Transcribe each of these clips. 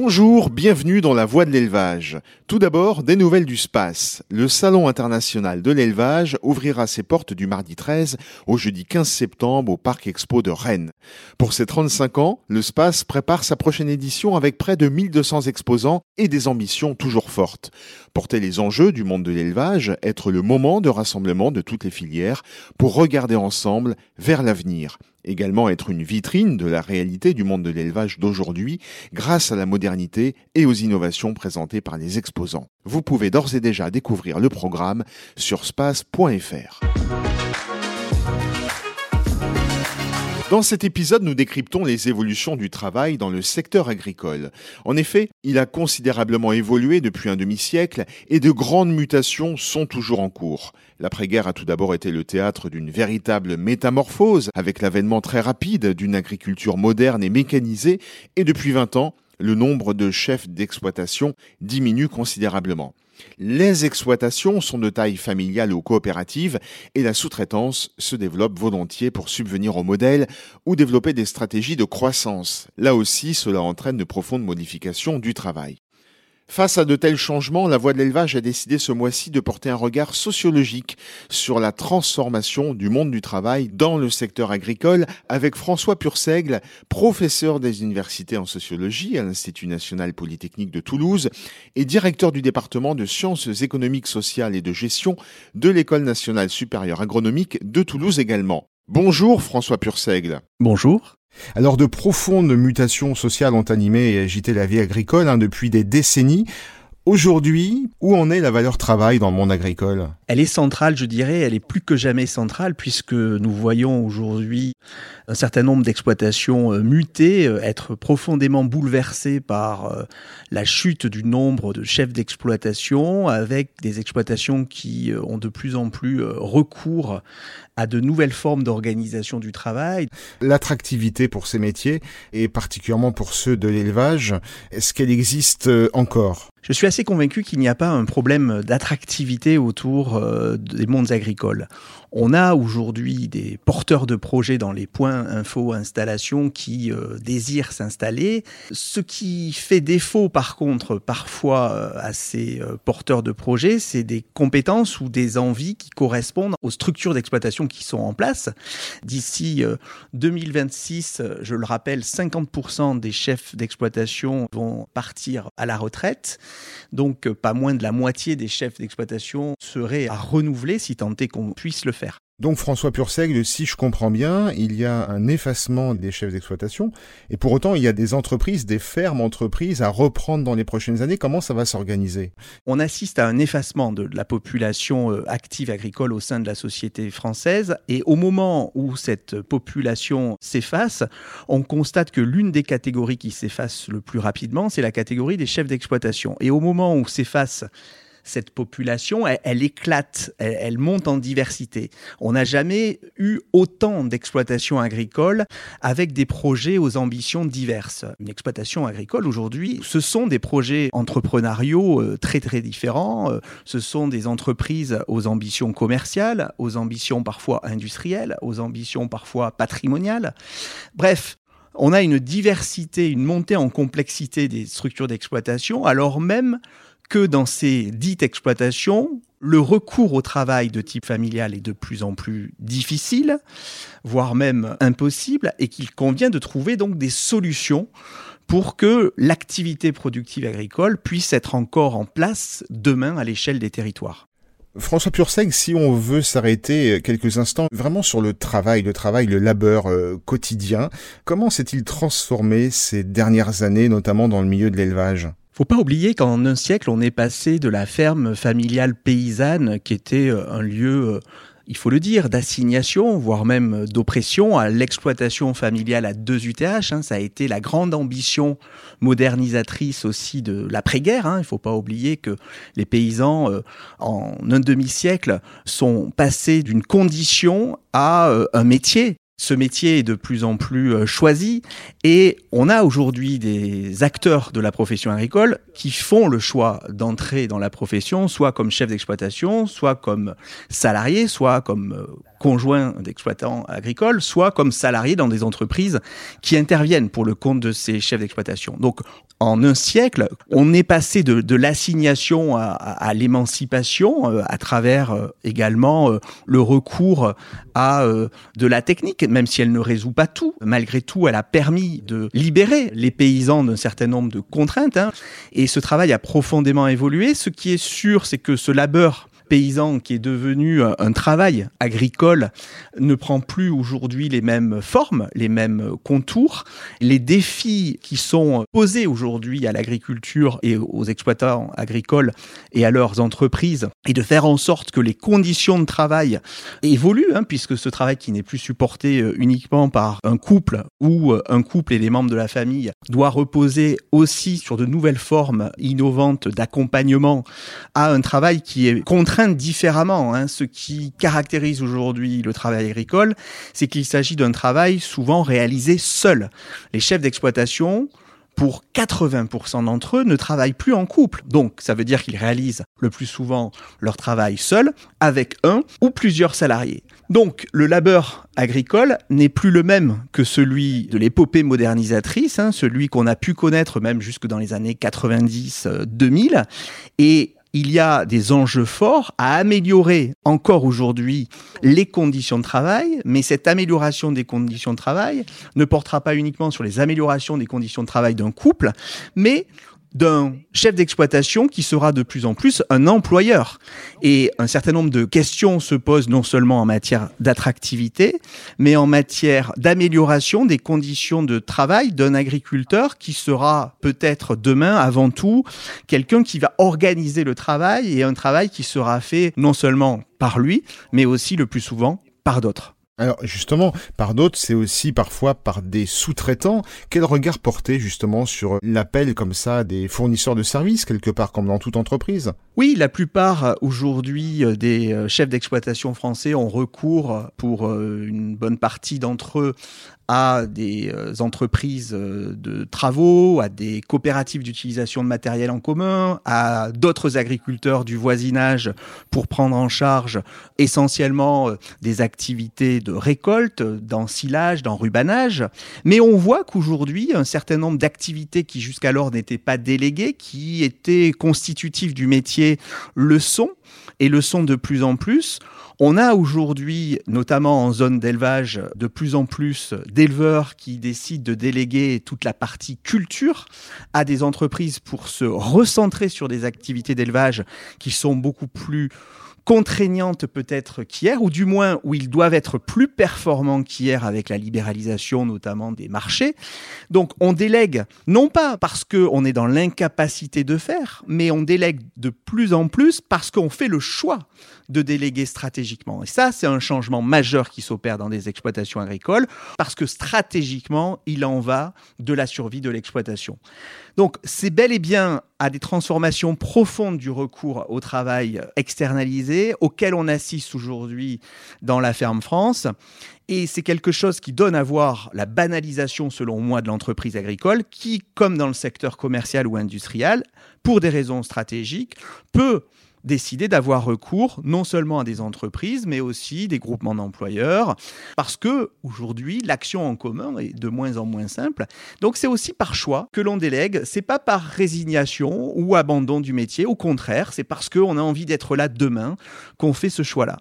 Bonjour, bienvenue dans la voie de l'élevage. Tout d'abord, des nouvelles du space. Le Salon international de l'élevage ouvrira ses portes du mardi 13 au jeudi 15 septembre au Parc Expo de Rennes. Pour ses 35 ans, le space prépare sa prochaine édition avec près de 1200 exposants et des ambitions toujours fortes. Porter les enjeux du monde de l'élevage, être le moment de rassemblement de toutes les filières pour regarder ensemble vers l'avenir également être une vitrine de la réalité du monde de l'élevage d'aujourd'hui grâce à la modernité et aux innovations présentées par les exposants. Vous pouvez d'ores et déjà découvrir le programme sur space.fr. Dans cet épisode, nous décryptons les évolutions du travail dans le secteur agricole. En effet, il a considérablement évolué depuis un demi-siècle et de grandes mutations sont toujours en cours. L'après-guerre a tout d'abord été le théâtre d'une véritable métamorphose avec l'avènement très rapide d'une agriculture moderne et mécanisée et depuis 20 ans, le nombre de chefs d'exploitation diminue considérablement. Les exploitations sont de taille familiale ou coopérative et la sous-traitance se développe volontiers pour subvenir au modèle ou développer des stratégies de croissance. Là aussi, cela entraîne de profondes modifications du travail. Face à de tels changements, la Voix de l'élevage a décidé ce mois-ci de porter un regard sociologique sur la transformation du monde du travail dans le secteur agricole avec François Purseigle, professeur des universités en sociologie à l'Institut national polytechnique de Toulouse et directeur du département de sciences économiques, sociales et de gestion de l'École nationale supérieure agronomique de Toulouse également. Bonjour François Purseigle. Bonjour. Alors de profondes mutations sociales ont animé et agité la vie agricole hein, depuis des décennies. Aujourd'hui, où en est la valeur travail dans le monde agricole? Elle est centrale, je dirais, elle est plus que jamais centrale puisque nous voyons aujourd'hui un certain nombre d'exploitations euh, mutées, euh, être profondément bouleversées par euh, la chute du nombre de chefs d'exploitation avec des exploitations qui ont de plus en plus recours à de nouvelles formes d'organisation du travail. L'attractivité pour ces métiers, et particulièrement pour ceux de l'élevage, est-ce qu'elle existe encore? Je suis assez convaincu qu'il n'y a pas un problème d'attractivité autour euh, des mondes agricoles. On a aujourd'hui des porteurs de projets dans les points info installation qui euh, désirent s'installer. Ce qui fait défaut par contre parfois euh, à ces euh, porteurs de projets, c'est des compétences ou des envies qui correspondent aux structures d'exploitation qui sont en place. D'ici 2026, je le rappelle, 50% des chefs d'exploitation vont partir à la retraite. Donc pas moins de la moitié des chefs d'exploitation seraient à renouveler si tant est qu'on puisse le faire. Donc François Purseigle, si je comprends bien, il y a un effacement des chefs d'exploitation, et pour autant il y a des entreprises, des fermes entreprises à reprendre dans les prochaines années. Comment ça va s'organiser? On assiste à un effacement de la population euh, active agricole au sein de la société française, et au moment où cette population s'efface, on constate que l'une des catégories qui s'efface le plus rapidement, c'est la catégorie des chefs d'exploitation. Et au moment où s'efface cette population, elle, éclate, elle, monte en diversité. On n'a jamais eu autant d'exploitations agricoles avec des projets aux ambitions diverses. Une exploitation agricole aujourd'hui, ce sont des projets entrepreneuriaux euh, très très différents. Euh, ce sont des entreprises aux ambitions commerciales, aux ambitions parfois industrielles, aux ambitions parfois patrimoniales. Bref, on a une diversité, une montée en complexité des structures d'exploitation, alors même que dans ces dites exploitations, le recours au travail de type familial est de plus en plus difficile, voire même impossible, et qu'il convient de trouver donc des solutions pour que l'activité productive agricole puisse être encore en place demain à l'échelle des territoires. François Purseg, si on veut s'arrêter quelques instants vraiment sur le travail, le travail, le labeur euh, quotidien, comment s'est-il transformé ces dernières années, notamment dans le milieu de l'élevage? Faut pas oublier qu'en un siècle, on est passé de la ferme familiale paysanne, qui était euh, un lieu euh, il faut le dire, d'assignation, voire même d'oppression à l'exploitation familiale à deux UTH. Hein. Ça a été la grande ambition modernisatrice aussi de l'après-guerre. Hein. Il ne faut pas oublier que les paysans, euh, en un demi-siècle, sont passés d'une condition à un métier ce métier est de plus en plus euh, choisi et on a aujourd'hui des acteurs de la profession agricole qui font le choix d'entrer dans la profession, soit comme chef d'exploitation, soit comme salarié, soit comme euh, conjoint d'exploitants agricoles, soit comme salarié dans des entreprises qui interviennent pour le compte de ces chefs d'exploitation. Donc en un siècle, on est passé de, l'assignation à, l'émancipation euh, à travers également le recours à de la technique, même si elle ne résout pas tout. Malgré tout, elle a permis de libérer les paysans d'un certain nombre de contraintes. Hein. et ce travail a profondément évolué. Ce qui est sûr, c'est que ce labeur paysan qui est devenu euh, un travail agricole ne prend plus aujourd'hui les mêmes formes, les mêmes contours. Les défis qui sont posés aujourd'hui à l'agriculture et aux exploitants agricoles et à leurs entreprises et de faire en sorte que les conditions de travail évoluent, hein, puisque ce travail qui n'est plus supporté euh, uniquement par un couple ou euh, un couple et les membres de la famille doit reposer aussi sur de nouvelles formes innovantes d'accompagnement à un travail qui est contraint différemment. Hein. Ce qui caractérise aujourd'hui le travail agricole, c'est qu'il s'agit d'un travail souvent réalisé seul. Les chefs d'exploitation, pour 80% d'entre eux, ne travaillent plus en couple. Donc, ça veut dire qu'ils réalisent le plus souvent leur travail seul, avec un ou plusieurs salariés. Donc, le labeur agricole n'est plus le même que celui de l'épopée modernisatrice, hein, celui qu'on a pu connaître même jusque dans les années 90-2000. Et il y a des enjeux forts à améliorer encore aujourd'hui les conditions de travail, mais cette amélioration des conditions de travail ne portera pas uniquement sur les améliorations des conditions de travail d'un couple, mais d'un chef d'exploitation qui sera de plus en plus un employeur. Et un certain nombre de questions se posent non seulement en matière d'attractivité, mais en matière d'amélioration des conditions de travail d'un agriculteur qui sera peut-être demain avant tout quelqu'un qui va organiser le travail et un travail qui sera fait non seulement par lui, mais aussi le plus souvent par d'autres. Alors justement, par d'autres, c'est aussi parfois par des sous-traitants. Quel regard porter justement sur l'appel comme ça des fournisseurs de services, quelque part comme dans toute entreprise? Oui, la plupart aujourd'hui euh, des euh, chefs d'exploitation français ont recours pour euh, une bonne partie d'entre eux à des euh, entreprises euh, de travaux, à des coopératives d'utilisation de matériel en commun, à d'autres agriculteurs du voisinage pour prendre en charge essentiellement euh, des activités de récolte, d'ensilage, d'enrubanage. Mais on voit qu'aujourd'hui, un certain nombre d'activités qui jusqu'alors n'étaient pas déléguées, qui étaient constitutives du métier, le sont et le sont de plus en plus. On a aujourd'hui, notamment en zone d'élevage, de plus en plus d'éleveurs qui décident de déléguer toute la partie culture à des entreprises pour se recentrer sur des activités d'élevage qui sont beaucoup plus contraignantes peut-être qu'hier, ou du moins où ils doivent être plus performants qu'hier avec la libéralisation notamment des marchés. Donc on délègue, non pas parce qu'on est dans l'incapacité de faire, mais on délègue de plus en plus parce qu'on fait le choix de déléguer stratégiquement. Et ça, c'est un changement majeur qui s'opère dans des exploitations agricoles, parce que stratégiquement, il en va de la survie de l'exploitation. Donc, c'est bel et bien à des transformations profondes du recours au travail externalisé, auquel on assiste aujourd'hui dans la ferme France. Et c'est quelque chose qui donne à voir la banalisation, selon moi, de l'entreprise agricole, qui, comme dans le secteur commercial ou industriel, pour des raisons stratégiques, peut décider d'avoir recours non seulement à des entreprises, mais aussi des groupements d'employeurs, parce que aujourd'hui l'action en commun est de moins en moins simple. Donc c'est aussi par choix que l'on délègue. C'est pas par résignation ou abandon du métier. Au contraire, c'est parce qu'on a envie d'être là demain qu'on fait ce choix-là.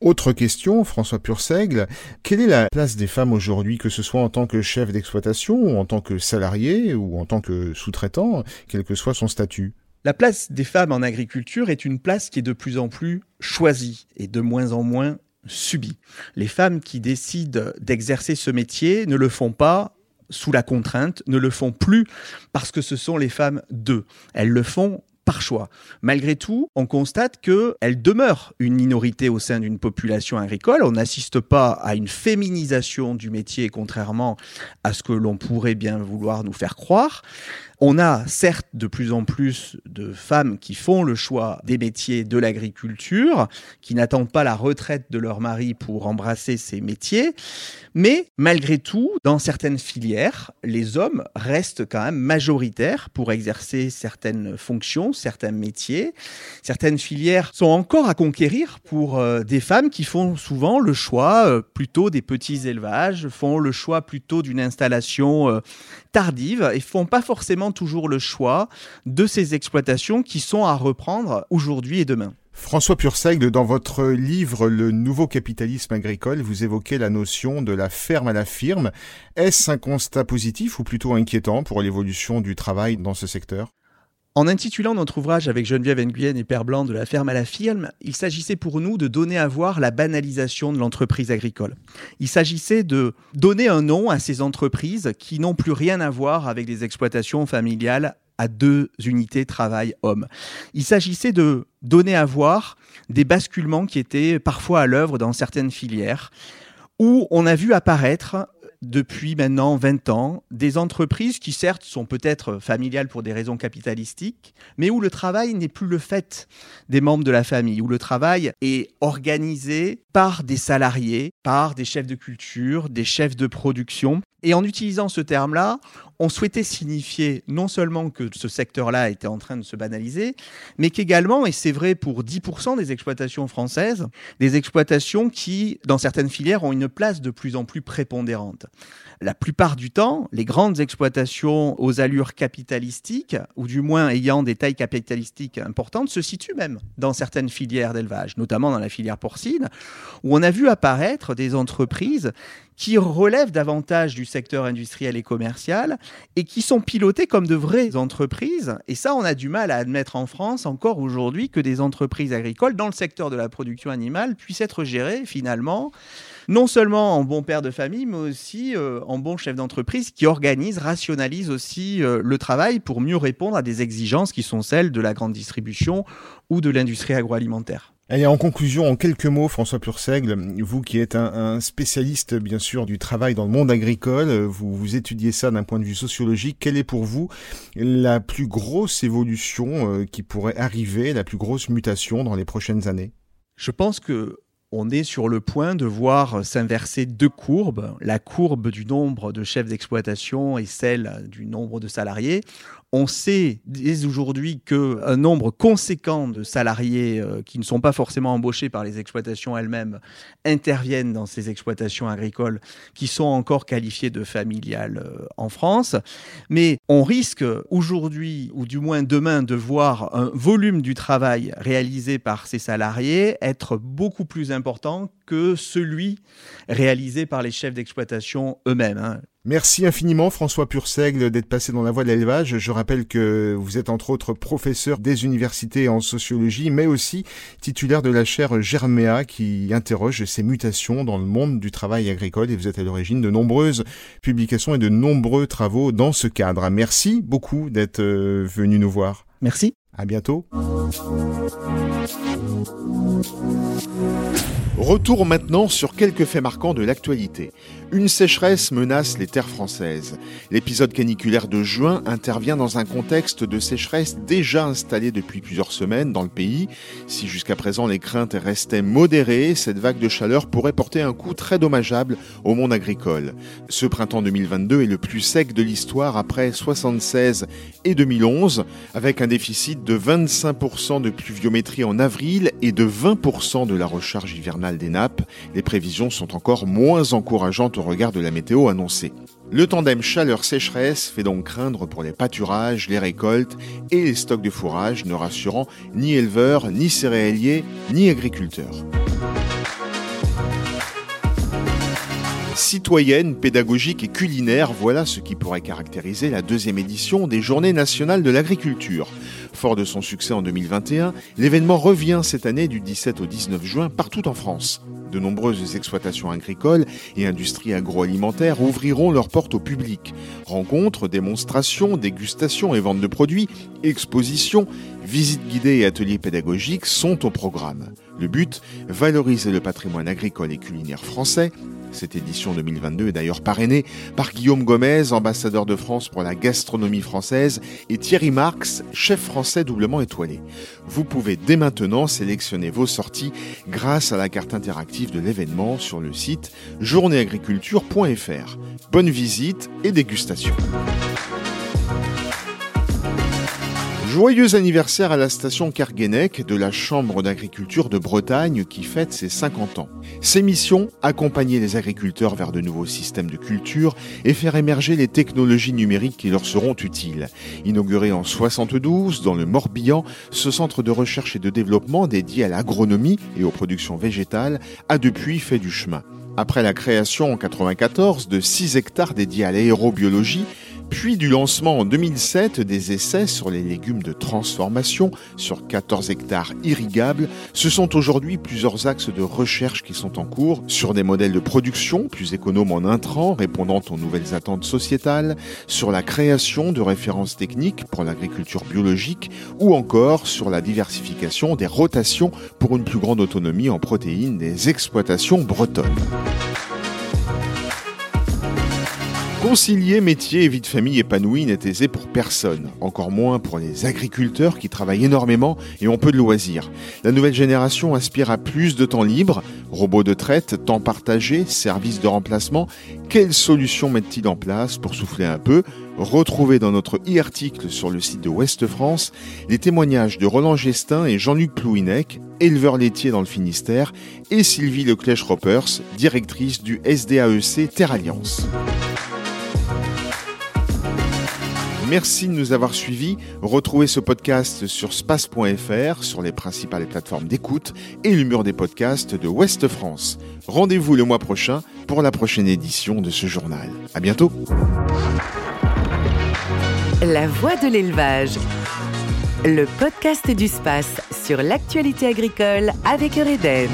Autre question, François Purseigle, quelle est la place des femmes aujourd'hui, que ce soit en tant que chef d'exploitation, ou en tant que salarié, ou en tant que sous-traitant, quel que soit son statut? La place des femmes en agriculture est une place qui est de plus en plus choisie et de moins en moins subie. Les femmes qui décident d'exercer ce métier ne le font pas sous la contrainte, ne le font plus parce que ce sont les femmes d'eux. Elles le font par choix. Malgré tout, on constate qu'elle demeure une minorité au sein d'une population agricole. On n'assiste pas à une féminisation du métier, contrairement à ce que l'on pourrait bien vouloir nous faire croire. On a certes de plus en plus de femmes qui font le choix des métiers de l'agriculture, qui n'attendent pas la retraite de leur mari pour embrasser ces métiers, mais malgré tout, dans certaines filières, les hommes restent quand même majoritaires pour exercer certaines fonctions, certains métiers. Certaines filières sont encore à conquérir pour euh, des femmes qui font souvent le choix euh, plutôt des petits élevages, font le choix plutôt d'une installation euh, tardive et font pas forcément toujours le choix de ces exploitations qui sont à reprendre aujourd'hui et demain. François Purseigle, dans votre livre Le nouveau capitalisme agricole, vous évoquez la notion de la ferme à la firme. Est-ce un constat positif ou plutôt inquiétant pour l'évolution du travail dans ce secteur? En intitulant notre ouvrage avec Geneviève Nguyen et Père Blanc de la ferme à la firme, il s'agissait pour nous de donner à voir la banalisation de l'entreprise agricole. Il s'agissait de donner un nom à ces entreprises qui n'ont plus rien à voir avec des exploitations familiales à deux unités travail-homme. Il s'agissait de donner à voir des basculements qui étaient parfois à l'œuvre dans certaines filières, où on a vu apparaître depuis maintenant 20 ans des entreprises qui certes sont peut-être familiales pour des raisons capitalistiques, mais où le travail n'est plus le fait des membres de la famille, où le travail est organisé par des salariés, par des chefs de culture, des chefs de production. Et en utilisant ce terme-là, on souhaitait signifier non seulement que ce secteur-là était en train de se banaliser, mais qu'également, et c'est vrai pour 10% des exploitations françaises, des exploitations qui, dans certaines filières, ont une place de plus en plus prépondérante. La plupart du temps, les grandes exploitations aux allures capitalistiques, ou du moins ayant des tailles capitalistiques importantes, se situent même dans certaines filières d'élevage, notamment dans la filière porcine, où on a vu apparaître des entreprises qui relèvent davantage du secteur industriel et commercial et qui sont pilotées comme de vraies entreprises. Et ça, on a du mal à admettre en France encore aujourd'hui que des entreprises agricoles dans le secteur de la production animale puissent être gérées finalement non seulement en bon père de famille, mais aussi euh, en bon chef d'entreprise qui organise, rationalise aussi euh, le travail pour mieux répondre à des exigences qui sont celles de la grande distribution ou de l'industrie agroalimentaire. Et en conclusion, en quelques mots, François Purseigle, vous qui êtes un, spécialiste, bien sûr, du travail dans le monde agricole, vous, vous étudiez ça d'un point de vue sociologique. Quelle est pour vous la plus grosse évolution euh, qui pourrait arriver, la plus grosse mutation dans les prochaines années? Je pense que on est sur le point de voir s'inverser deux courbes, la courbe du nombre de chefs d'exploitation et celle du nombre de salariés. On sait dès aujourd'hui qu'un nombre conséquent de salariés euh, qui ne sont pas forcément embauchés par les exploitations elles-mêmes interviennent dans ces exploitations agricoles qui sont encore qualifiées de familiales euh, en France. Mais on risque aujourd'hui, ou du moins demain, de voir un volume du travail réalisé par ces salariés être beaucoup plus important que celui réalisé par les chefs d'exploitation eux-mêmes. Hein. Merci infiniment François Purseigle d'être passé dans la voie de l'élevage. Je rappelle que vous êtes entre autres professeur des universités en sociologie, mais aussi titulaire de la chaire Germéa qui interroge ces mutations dans le monde du travail agricole et vous êtes à l'origine de nombreuses publications et de nombreux travaux dans ce cadre. Merci beaucoup d'être euh, venu nous voir. Merci. À bientôt. Retour maintenant sur quelques faits marquants de l'actualité. Une sécheresse menace les terres françaises. L'épisode caniculaire de juin intervient dans un contexte de sécheresse déjà installé depuis plusieurs semaines dans le pays. Si jusqu'à présent les craintes restaient modérées, cette vague de chaleur pourrait porter un coup très dommageable au monde agricole. Ce printemps 2022 est le plus sec de l'histoire après 76 et 2011, avec un déficit de 25% de pluviométrie en avril et de 20% de la recharge hivernale des nappes. Les prévisions sont encore moins encourageantes au regard de la météo annoncée. Le tandem chaleur-sécheresse fait donc craindre pour les pâturages, les récoltes et les stocks de fourrage, ne rassurant ni éleveurs, ni céréaliers, ni agriculteurs. Citoyenne, pédagogique et culinaire, voilà ce qui pourrait caractériser la deuxième édition des Journées nationales de l'agriculture. Fort de son succès en 2021, l'événement revient cette année du 17 au 19 juin partout en France. De nombreuses exploitations agricoles et industries agroalimentaires ouvriront leurs portes au public. Rencontres, démonstrations, dégustations et ventes de produits, expositions, visites guidées et ateliers pédagogiques sont au programme. Le but, valoriser le patrimoine agricole et culinaire français Cette édition 2022 est d'ailleurs parrainée par Guillaume Gomez, ambassadeur de France pour la gastronomie française, et Thierry Marx, chef français doublement étoilé. Vous pouvez dès maintenant sélectionner vos sorties grâce à la carte interactive de l'événement sur le site journéeagriculture.fr. Bonne visite et dégustation. Joyeux anniversaire à la station Carguenec de la Chambre d'agriculture de Bretagne qui fête ses 50 ans. Ses missions, accompagner les agriculteurs vers de nouveaux systèmes de culture et faire émerger les technologies numériques qui leur seront utiles. Inauguré en 72 dans le Morbihan, ce centre de recherche et de développement dédié à l'agronomie et aux productions végétales a depuis fait du chemin. Après la création en 94 de 6 hectares dédiés à l'aérobiologie, puis du lancement en 2007 des essais sur les légumes de transformation sur 14 hectares irrigables, ce sont aujourd'hui plusieurs axes de recherche qui sont en cours sur des modèles de production plus économes en intrants répondant aux nouvelles attentes sociétales, sur la création de références techniques pour l'agriculture biologique ou encore sur la diversification des rotations pour une plus grande autonomie en protéines des exploitations bretonnes. Concilier métier et vie de famille épanouie n'est aisé pour personne, encore moins pour les agriculteurs qui travaillent énormément et ont peu de loisirs. La nouvelle génération aspire à plus de temps libre, robots de traite, temps partagé, services de remplacement. Quelles solutions mettent-ils en place pour souffler un peu? Retrouvez dans notre e-article sur le site de Ouest France les témoignages de Roland Gestin et Jean-Luc Plouinec, éleveurs laitiers dans le Finistère, et Sylvie Leclèche-Ropers, directrice du SDAEC Terre Alliance. Merci de nous avoir suivis. Retrouvez ce podcast sur space.fr, sur les principales plateformes d'écoute et le mur des podcasts de Ouest France. Rendez-vous le mois prochain pour la prochaine édition de ce journal. À bientôt. La voix de l'élevage. Le podcast du space sur l'actualité agricole avec Eureden.